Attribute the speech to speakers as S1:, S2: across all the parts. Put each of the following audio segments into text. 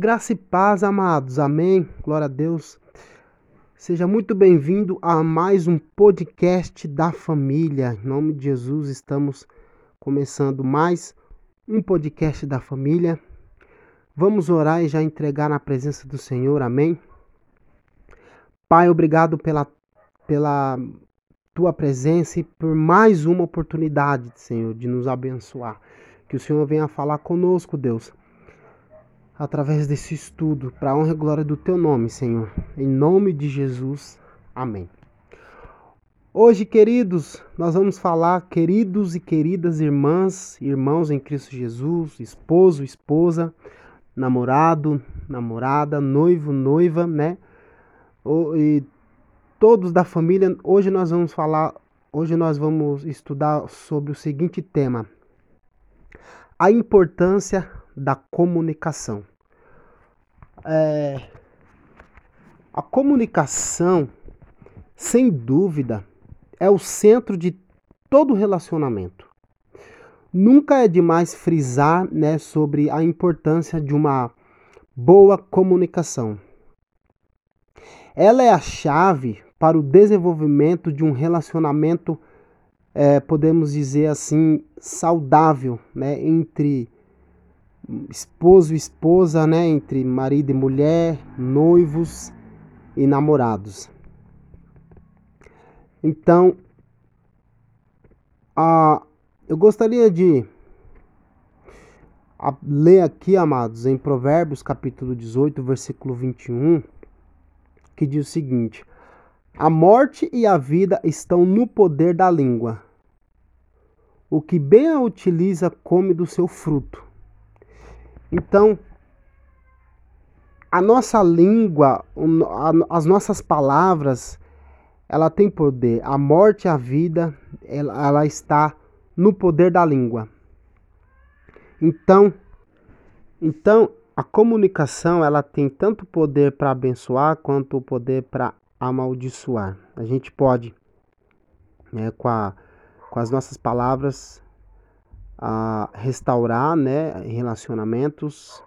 S1: Graça e paz, amados. Amém. Glória a Deus. Seja muito bem-vindo a mais um podcast da família. Em nome de Jesus, estamos começando mais um podcast da família. Vamos orar e já entregar na presença do Senhor. Amém. Pai, obrigado pela, pela tua presença e por mais uma oportunidade, Senhor, de nos abençoar. Que o Senhor venha falar conosco, Deus através desse estudo, para a honra e glória do teu nome, Senhor. Em nome de Jesus. Amém. Hoje, queridos, nós vamos falar, queridos e queridas irmãs, irmãos em Cristo Jesus, esposo, esposa, namorado, namorada, noivo, noiva, né? E todos da família. Hoje nós vamos falar, hoje nós vamos estudar sobre o seguinte tema: a importância da comunicação. É, a comunicação, sem dúvida, é o centro de todo relacionamento. Nunca é demais frisar né, sobre a importância de uma boa comunicação. Ela é a chave para o desenvolvimento de um relacionamento, é, podemos dizer assim, saudável né, entre esposo e esposa, né, entre marido e mulher, noivos e namorados. Então, a, eu gostaria de a, ler aqui, amados, em Provérbios capítulo 18, versículo 21, que diz o seguinte: A morte e a vida estão no poder da língua. O que bem a utiliza come do seu fruto. Então, a nossa língua, as nossas palavras, ela tem poder. A morte e a vida, ela, ela está no poder da língua. Então, então a comunicação ela tem tanto poder para abençoar quanto o poder para amaldiçoar. A gente pode, né, com, a, com as nossas palavras, a restaurar né, relacionamentos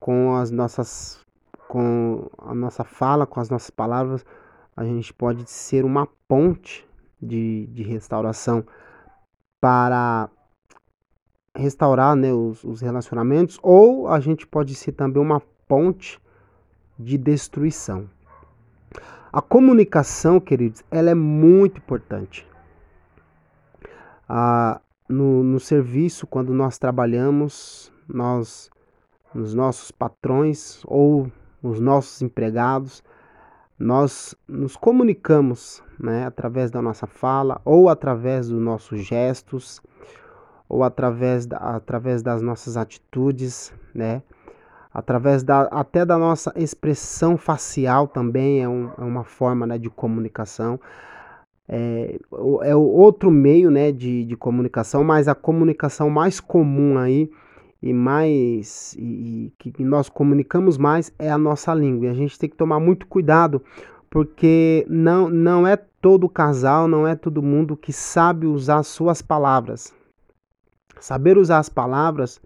S1: com as nossas com a nossa fala, com as nossas palavras, a gente pode ser uma ponte de, de restauração para restaurar né, os, os relacionamentos, ou a gente pode ser também uma ponte de destruição. A comunicação, queridos, ela é muito importante. Ah, no, no serviço, quando nós trabalhamos, nós, nos nossos patrões ou os nossos empregados, nós nos comunicamos né, através da nossa fala ou através dos nossos gestos ou através, da, através das nossas atitudes, né? através da, até da nossa expressão facial também é, um, é uma forma né, de comunicação é, é outro meio né, de, de comunicação, mas a comunicação mais comum aí e mais e, e que nós comunicamos mais é a nossa língua. E a gente tem que tomar muito cuidado, porque não, não é todo casal, não é todo mundo que sabe usar suas palavras. Saber usar as palavras,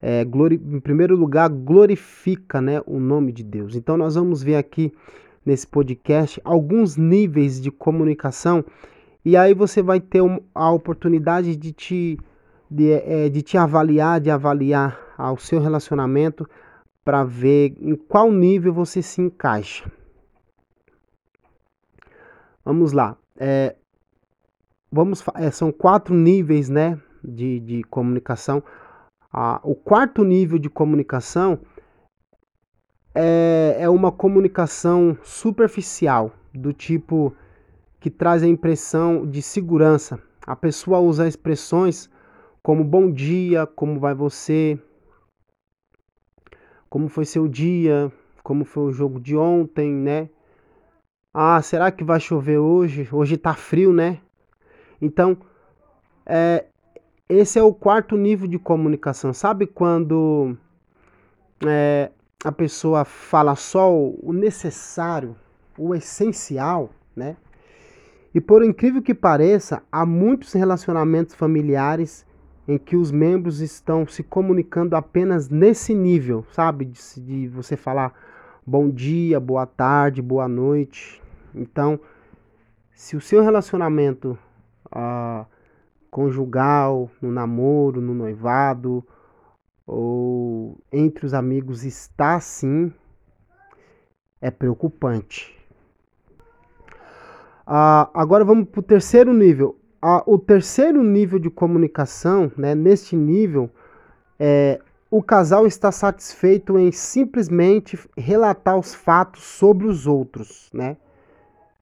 S1: é, glori, em primeiro lugar, glorifica né, o nome de Deus. Então nós vamos ver aqui nesse podcast alguns níveis de comunicação e aí você vai ter a oportunidade de te, de, é, de te avaliar, de avaliar o seu relacionamento para ver em qual nível você se encaixa. Vamos lá. É, vamos, é, são quatro níveis né, de, de comunicação. Ah, o quarto nível de comunicação é, é uma comunicação superficial, do tipo que traz a impressão de segurança. A pessoa usa expressões como bom dia, como vai você, como foi seu dia, como foi o jogo de ontem, né? Ah, será que vai chover hoje? Hoje tá frio, né? Então, é, esse é o quarto nível de comunicação. Sabe quando é, a pessoa fala só o necessário, o essencial, né? E por incrível que pareça, há muitos relacionamentos familiares em que os membros estão se comunicando apenas nesse nível, sabe? De, de você falar bom dia, boa tarde, boa noite. Então, se o seu relacionamento ah, conjugal, no namoro, no noivado ou entre os amigos está assim, é preocupante. Ah, agora vamos para o terceiro nível. Ah, o terceiro nível de comunicação, né, neste nível, é, o casal está satisfeito em simplesmente relatar os fatos sobre os outros, né?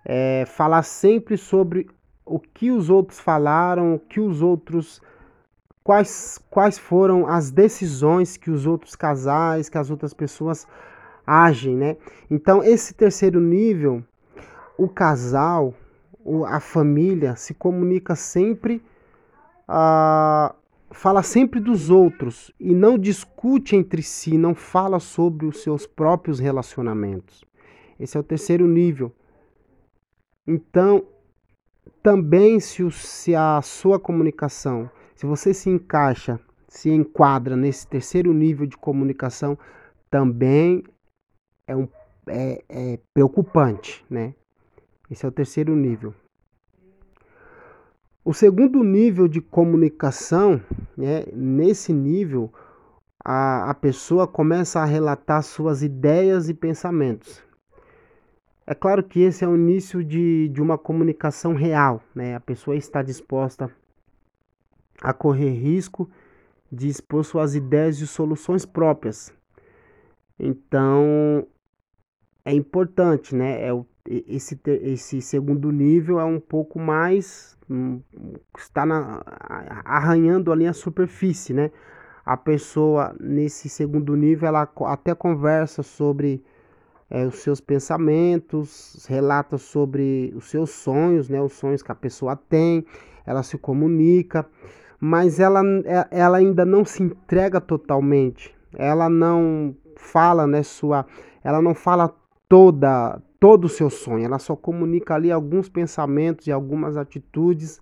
S1: É, falar sempre sobre o que os outros falaram, o que os outros. Quais, quais foram as decisões que os outros casais, que as outras pessoas agem, né? Então, esse terceiro nível, o casal, a família se comunica sempre, ah, fala sempre dos outros e não discute entre si, não fala sobre os seus próprios relacionamentos. Esse é o terceiro nível. Então, também se, o, se a sua comunicação, se você se encaixa, se enquadra nesse terceiro nível de comunicação, também é, um, é, é preocupante, né? Esse é o terceiro nível. O segundo nível de comunicação, né, nesse nível, a, a pessoa começa a relatar suas ideias e pensamentos. É claro que esse é o início de, de uma comunicação real, né? A pessoa está disposta a correr risco de expor suas ideias e soluções próprias. Então, é importante, né? É o, esse, esse segundo nível é um pouco mais. Hum, está na, arranhando ali a superfície, né? A pessoa, nesse segundo nível, ela até conversa sobre é, os seus pensamentos, relata sobre os seus sonhos, né, os sonhos que a pessoa tem, ela se comunica, mas ela, é, ela ainda não se entrega totalmente, ela não fala, né, sua, ela não fala toda todo o seu sonho, ela só comunica ali alguns pensamentos e algumas atitudes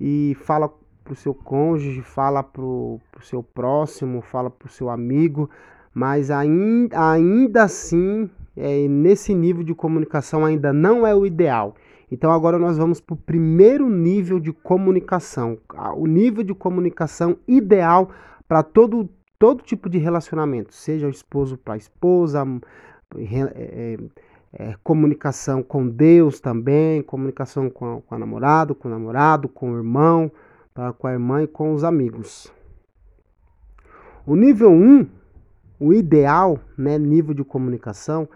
S1: e fala para o seu cônjuge, fala para o seu próximo, fala para o seu amigo, mas ainda, ainda assim é, nesse nível de comunicação ainda não é o ideal. Então agora nós vamos para o primeiro nível de comunicação, o nível de comunicação ideal para todo, todo tipo de relacionamento, seja o esposo para a esposa, é, é, é, comunicação com Deus também, comunicação com a, com a namorada, com o namorado, com o irmão, com a irmã e com os amigos. O nível 1, um, o ideal né, nível de comunicação,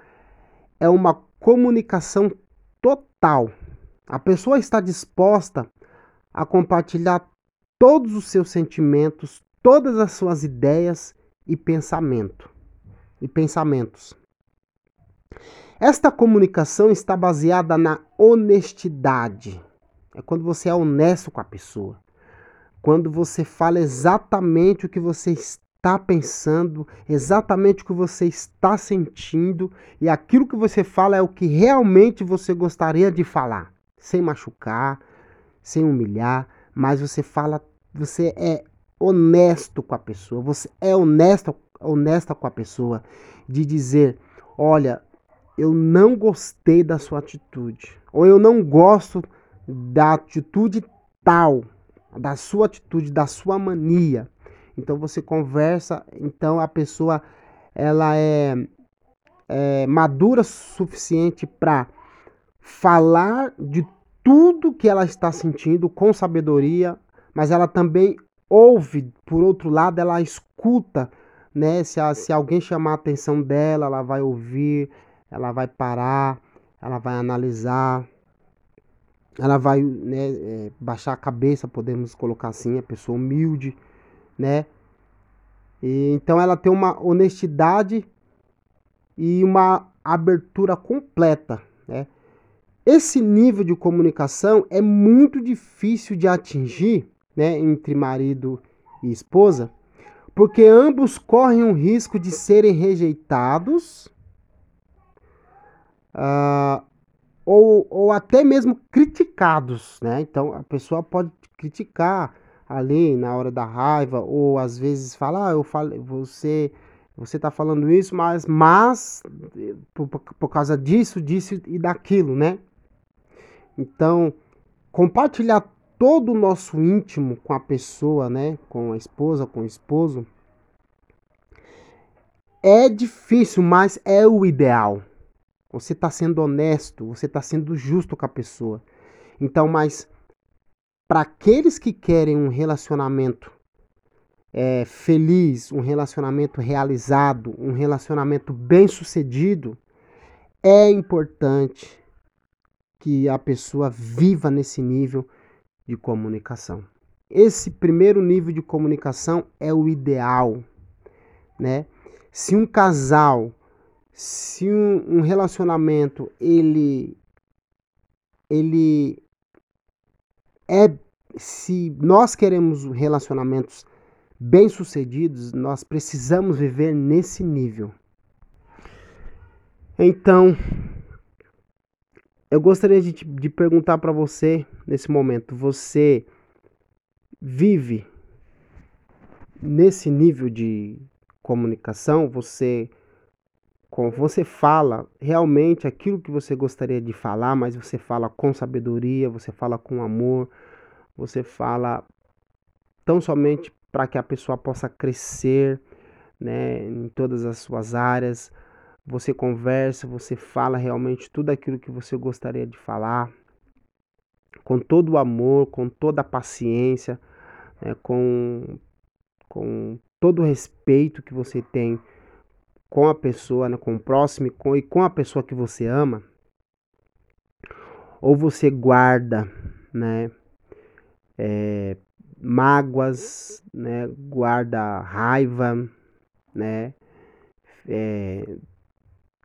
S1: é uma comunicação total. A pessoa está disposta a compartilhar todos os seus sentimentos, todas as suas ideias e pensamento e pensamentos. Esta comunicação está baseada na honestidade. É quando você é honesto com a pessoa. Quando você fala exatamente o que você está pensando, exatamente o que você está sentindo e aquilo que você fala é o que realmente você gostaria de falar, sem machucar, sem humilhar, mas você fala, você é honesto com a pessoa, você é honesto, honesta com a pessoa de dizer, olha, eu não gostei da sua atitude, ou eu não gosto da atitude tal, da sua atitude, da sua mania. Então você conversa, então a pessoa ela é, é madura o suficiente para falar de tudo que ela está sentindo com sabedoria, mas ela também ouve, por outro lado, ela escuta, né? Se, a, se alguém chamar a atenção dela, ela vai ouvir, ela vai parar, ela vai analisar, ela vai né, é, baixar a cabeça, podemos colocar assim, a pessoa humilde né? E, então ela tem uma honestidade e uma abertura completa, né? Esse nível de comunicação é muito difícil de atingir, né, entre marido e esposa, porque ambos correm o risco de serem rejeitados uh, ou, ou até mesmo criticados, né? Então a pessoa pode criticar, ali na hora da raiva, ou às vezes fala, ah, eu falei, você você está falando isso, mas, mas por, por causa disso, disso e daquilo, né? Então, compartilhar todo o nosso íntimo com a pessoa, né? Com a esposa, com o esposo, é difícil, mas é o ideal. Você está sendo honesto, você está sendo justo com a pessoa. Então, mas para aqueles que querem um relacionamento é, feliz, um relacionamento realizado, um relacionamento bem sucedido, é importante que a pessoa viva nesse nível de comunicação. Esse primeiro nível de comunicação é o ideal, né? Se um casal, se um, um relacionamento ele ele é se nós queremos relacionamentos bem-sucedidos, nós precisamos viver nesse nível. Então, eu gostaria de, de perguntar para você nesse momento: você vive nesse nível de comunicação? Você você fala realmente aquilo que você gostaria de falar, mas você fala com sabedoria, você fala com amor, você fala tão somente para que a pessoa possa crescer, né, em todas as suas áreas. Você conversa, você fala realmente tudo aquilo que você gostaria de falar, com todo o amor, com toda a paciência, né, com, com todo o respeito que você tem com a pessoa, né, com o próximo com, e com a pessoa que você ama, ou você guarda, né, é, mágoas, né, guarda raiva, né, é,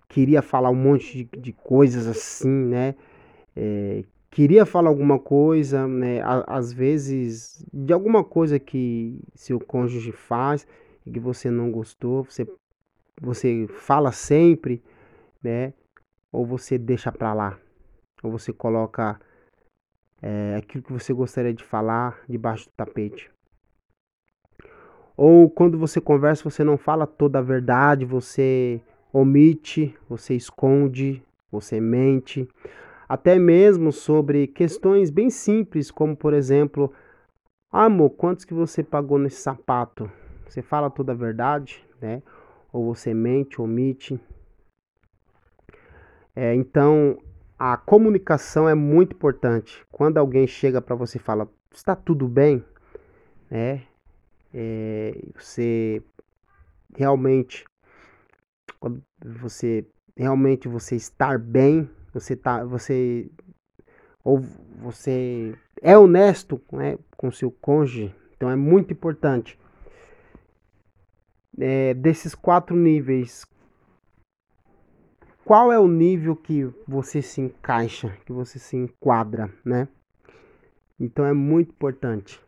S1: queria falar um monte de, de coisas assim, né, é, queria falar alguma coisa, né, às vezes de alguma coisa que seu cônjuge faz e que você não gostou, você você fala sempre, né? Ou você deixa para lá, ou você coloca é, aquilo que você gostaria de falar debaixo do tapete. Ou quando você conversa, você não fala toda a verdade, você omite, você esconde, você mente. Até mesmo sobre questões bem simples, como por exemplo, amor, quantos que você pagou nesse sapato? Você fala toda a verdade, né? ou você mente, omite. É, então, a comunicação é muito importante. Quando alguém chega para você e fala, está tudo bem, né? É, você realmente, quando você realmente você estar bem, você tá, você ou você é honesto né, com seu cônjuge, então é muito importante é, desses quatro níveis, qual é o nível que você se encaixa, que você se enquadra, né? Então é muito importante.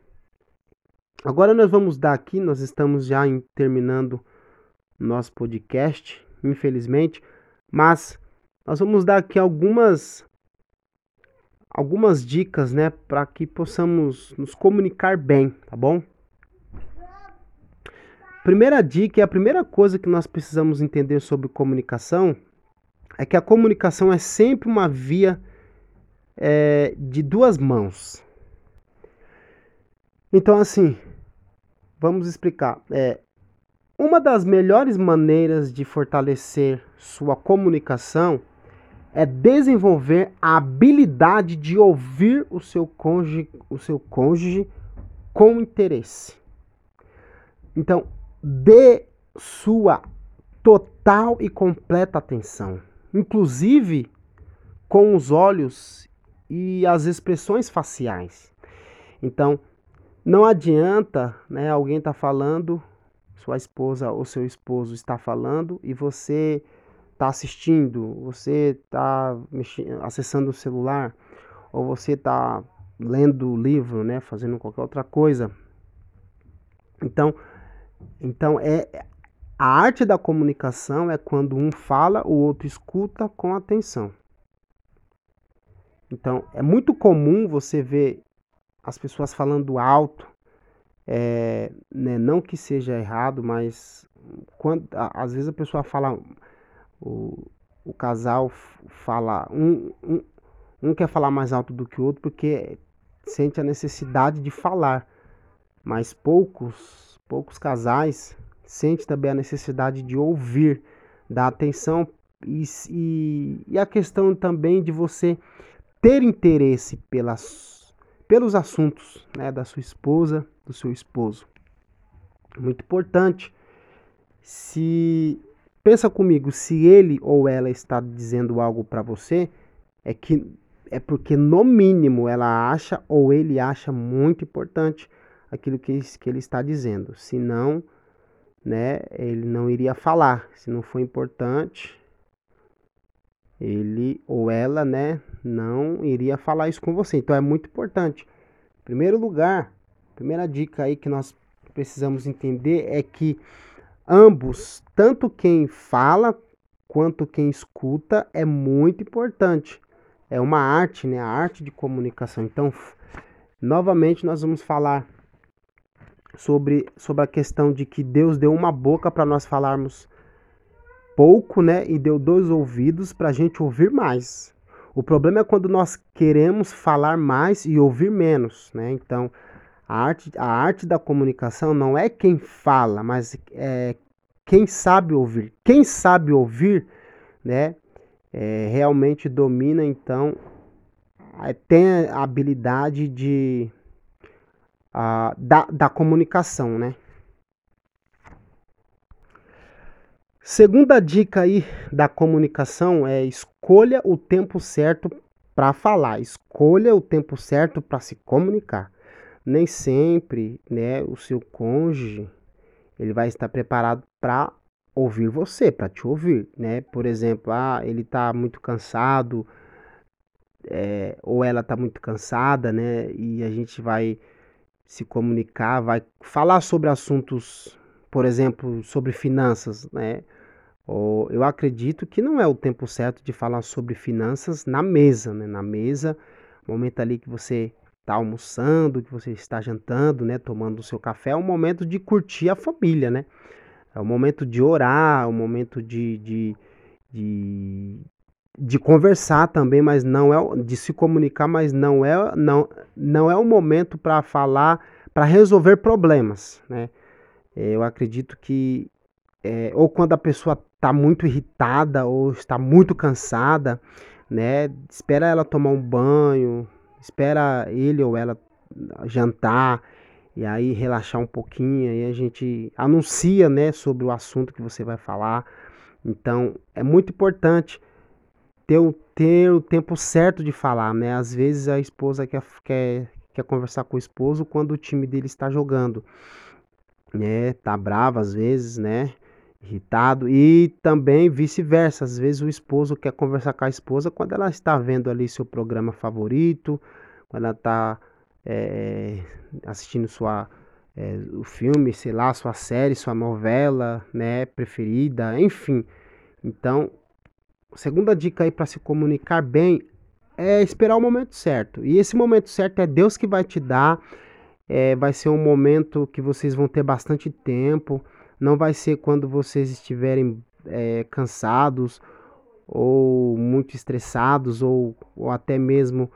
S1: Agora nós vamos dar aqui, nós estamos já em, terminando nosso podcast, infelizmente, mas nós vamos dar aqui algumas algumas dicas, né, para que possamos nos comunicar bem, tá bom? Primeira dica a primeira coisa que nós precisamos entender sobre comunicação é que a comunicação é sempre uma via é, de duas mãos. Então, assim, vamos explicar. É, uma das melhores maneiras de fortalecer sua comunicação é desenvolver a habilidade de ouvir o seu cônjuge, o seu cônjuge com interesse. Então, dê sua total e completa atenção, inclusive com os olhos e as expressões faciais. Então, não adianta, né, alguém está falando, sua esposa ou seu esposo está falando e você está assistindo, você está acessando o celular ou você está lendo o livro, né, fazendo qualquer outra coisa. Então, então é a arte da comunicação é quando um fala, o outro escuta com atenção. Então é muito comum você ver as pessoas falando alto, é, né, não que seja errado, mas quando, às vezes a pessoa fala, o, o casal fala, um, um, um quer falar mais alto do que o outro porque sente a necessidade de falar, mas poucos, poucos casais sentem também a necessidade de ouvir, dar atenção e, e, e a questão também de você ter interesse pelas, pelos assuntos né, da sua esposa, do seu esposo. Muito importante. Se pensa comigo, se ele ou ela está dizendo algo para você, é que é porque no mínimo ela acha ou ele acha muito importante aquilo que, que ele está dizendo. Se não, né, ele não iria falar. Se não for importante, ele ou ela, né, não iria falar isso com você. Então é muito importante. Em primeiro lugar, primeira dica aí que nós precisamos entender é que ambos, tanto quem fala quanto quem escuta, é muito importante. É uma arte, né? A arte de comunicação. Então, novamente nós vamos falar sobre, sobre a questão de que Deus deu uma boca para nós falarmos pouco, né? E deu dois ouvidos para a gente ouvir mais. O problema é quando nós queremos falar mais e ouvir menos, né? Então, a arte, a arte da comunicação não é quem fala, mas é quem sabe ouvir. Quem sabe ouvir, né, é, realmente domina, então, tem a habilidade de, a, da, da comunicação, né? Segunda dica aí da comunicação é escolha o tempo certo para falar, escolha o tempo certo para se comunicar. Nem sempre, né, o seu cônjuge ele vai estar preparado para ouvir você, para te ouvir, né? Por exemplo, ah, ele está muito cansado, é, ou ela está muito cansada, né? E a gente vai se comunicar, vai falar sobre assuntos, por exemplo, sobre finanças, né? Eu acredito que não é o tempo certo de falar sobre finanças na mesa, né? Na mesa, momento ali que você está almoçando, que você está jantando, né? Tomando o seu café, é um momento de curtir a família, né? É o momento de orar, é o momento de, de, de, de conversar também, mas não é de se comunicar, mas não é não, não é o momento para falar, para resolver problemas, né? Eu acredito que é, ou quando a pessoa está muito irritada ou está muito cansada, né? Espera ela tomar um banho, espera ele ou ela jantar e aí relaxar um pouquinho, aí a gente anuncia, né, sobre o assunto que você vai falar. Então, é muito importante ter o, ter o tempo certo de falar, né? Às vezes a esposa quer, quer, quer conversar com o esposo quando o time dele está jogando, né? Tá bravo às vezes, né? irritado e também vice-versa. Às vezes o esposo quer conversar com a esposa quando ela está vendo ali seu programa favorito, quando ela está é, assistindo sua é, o filme, sei lá, sua série, sua novela, né, preferida, enfim. Então, segunda dica aí para se comunicar bem é esperar o momento certo. E esse momento certo é Deus que vai te dar. É, vai ser um momento que vocês vão ter bastante tempo. Não vai ser quando vocês estiverem é, cansados ou muito estressados ou, ou até mesmo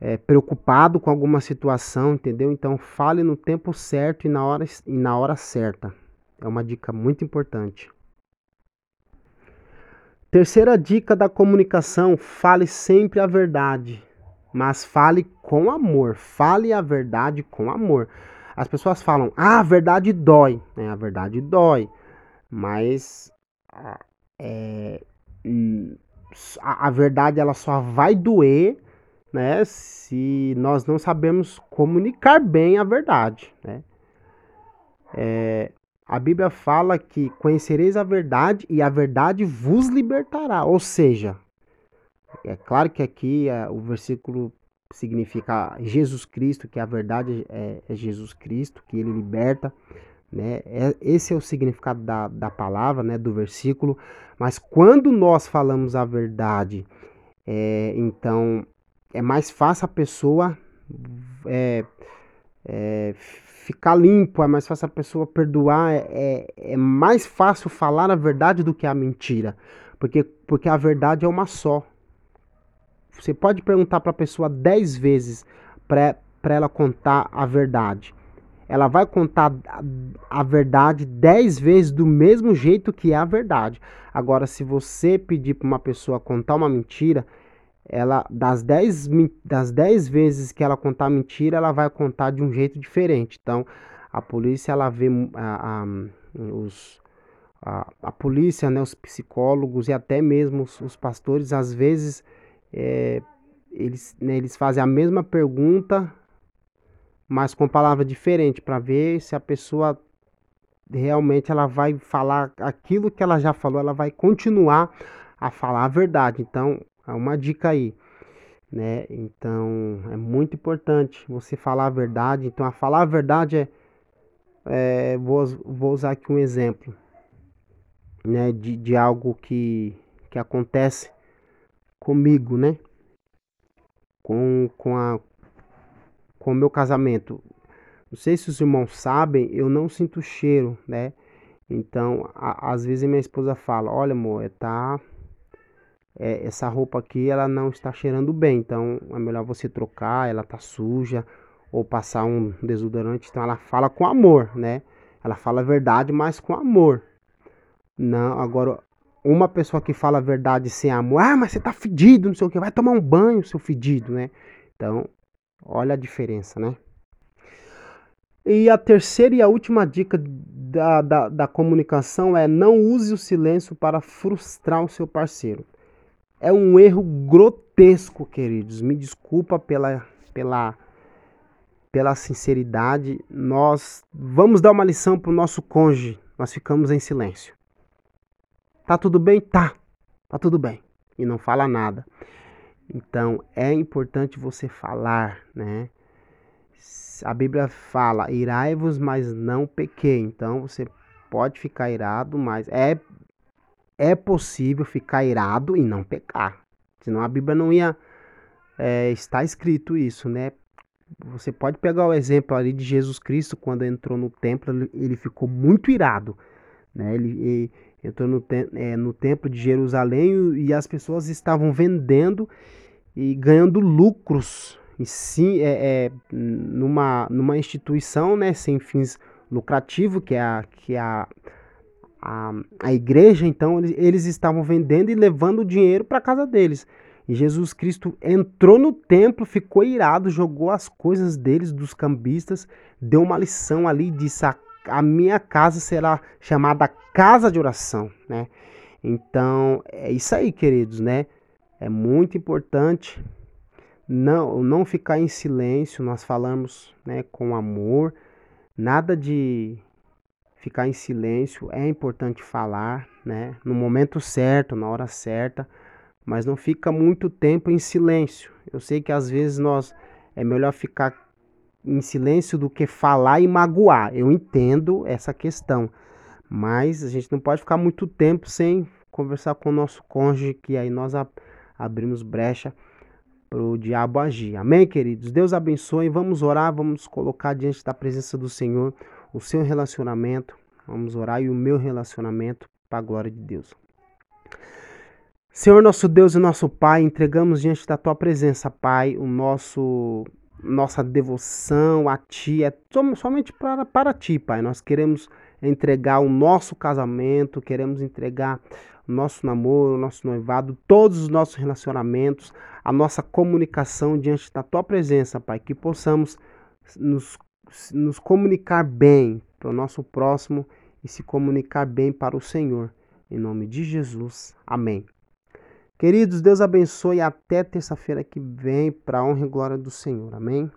S1: é, preocupado com alguma situação, entendeu? Então fale no tempo certo e na hora, e na hora certa. É uma dica muito importante. Terceira dica da comunicação: fale sempre a verdade, mas fale com amor. Fale a verdade com amor. As pessoas falam, ah, a verdade dói. É, a verdade dói. Mas é, hum, a, a verdade ela só vai doer né, se nós não sabemos comunicar bem a verdade, né? É, a Bíblia fala que conhecereis a verdade e a verdade vos libertará. Ou seja, é claro que aqui é, o versículo significa Jesus Cristo, que a verdade é, é Jesus Cristo, que ele liberta. Né? É, esse é o significado da, da palavra, né, do versículo. Mas quando nós falamos a verdade, é, então é mais fácil a pessoa é, é, ficar limpo, é mais fácil a pessoa perdoar, é, é, é mais fácil falar a verdade do que a mentira. Porque, porque a verdade é uma só. Você pode perguntar para a pessoa dez vezes para ela contar a verdade. Ela vai contar a, a verdade dez vezes do mesmo jeito que é a verdade. Agora, se você pedir para uma pessoa contar uma mentira, ela das 10 das vezes que ela contar mentira, ela vai contar de um jeito diferente. Então, a polícia ela vê a, a, os a, a polícia, né, os psicólogos e até mesmo os, os pastores, às vezes é, eles, né, eles fazem a mesma pergunta, mas com palavra diferente, para ver se a pessoa realmente ela vai falar aquilo que ela já falou, ela vai continuar a falar a verdade. Então, é uma dica aí, né? Então, é muito importante você falar a verdade. Então, a falar a verdade é, é vou, vou usar aqui um exemplo, né, de, de algo que, que acontece comigo, né? Com, com, a, com o meu casamento. Não sei se os irmãos sabem, eu não sinto cheiro, né? Então, a, às vezes minha esposa fala: Olha, amor, tá. É, essa roupa aqui ela não está cheirando bem, então é melhor você trocar, ela tá suja, ou passar um desodorante. Então, ela fala com amor, né? Ela fala a verdade, mas com amor. Não, agora, uma pessoa que fala a verdade sem amor, ah, mas você tá fedido, não sei o que, vai tomar um banho, seu fedido, né? Então, olha a diferença, né? E a terceira e a última dica da, da, da comunicação é não use o silêncio para frustrar o seu parceiro. É um erro grotesco, queridos. Me desculpa pela, pela, pela sinceridade. Nós vamos dar uma lição para o nosso cônjuge. Nós ficamos em silêncio. Tá tudo bem? Tá. Tá tudo bem. E não fala nada. Então é importante você falar, né? A Bíblia fala: irai-vos, mas não pequei. Então você pode ficar irado, mas é é possível ficar irado e não pecar. Senão a Bíblia não ia é, estar escrito isso, né? Você pode pegar o exemplo ali de Jesus Cristo quando entrou no templo, ele ficou muito irado, né? Ele, ele entrou no, é, no templo de Jerusalém e as pessoas estavam vendendo e ganhando lucros em si, é, é, numa, numa instituição né, sem fins lucrativos, que é a, que é a, a, a igreja, então eles, eles estavam vendendo e levando o dinheiro para casa deles. E Jesus Cristo entrou no templo, ficou irado, jogou as coisas deles, dos cambistas, deu uma lição ali e disse: a minha casa será chamada casa de oração, né? Então, é isso aí, queridos, né? É muito importante não não ficar em silêncio, nós falamos, né, com amor, nada de ficar em silêncio, é importante falar, né, no momento certo, na hora certa, mas não fica muito tempo em silêncio. Eu sei que às vezes nós é melhor ficar em silêncio do que falar e magoar. Eu entendo essa questão, mas a gente não pode ficar muito tempo sem conversar com o nosso cônjuge, que aí nós abrimos brecha para o diabo agir. Amém, queridos? Deus abençoe. Vamos orar, vamos colocar diante da presença do Senhor o seu relacionamento. Vamos orar e o meu relacionamento para a glória de Deus. Senhor, nosso Deus e nosso Pai, entregamos diante da tua presença, Pai, o nosso nossa devoção a Ti é somente para, para Ti, Pai. Nós queremos entregar o nosso casamento, queremos entregar o nosso namoro, o nosso noivado, todos os nossos relacionamentos, a nossa comunicação diante da Tua presença, Pai. Que possamos nos, nos comunicar bem para o nosso próximo e se comunicar bem para o Senhor. Em nome de Jesus. Amém. Queridos, Deus abençoe até terça-feira que vem, para honra e glória do Senhor. Amém?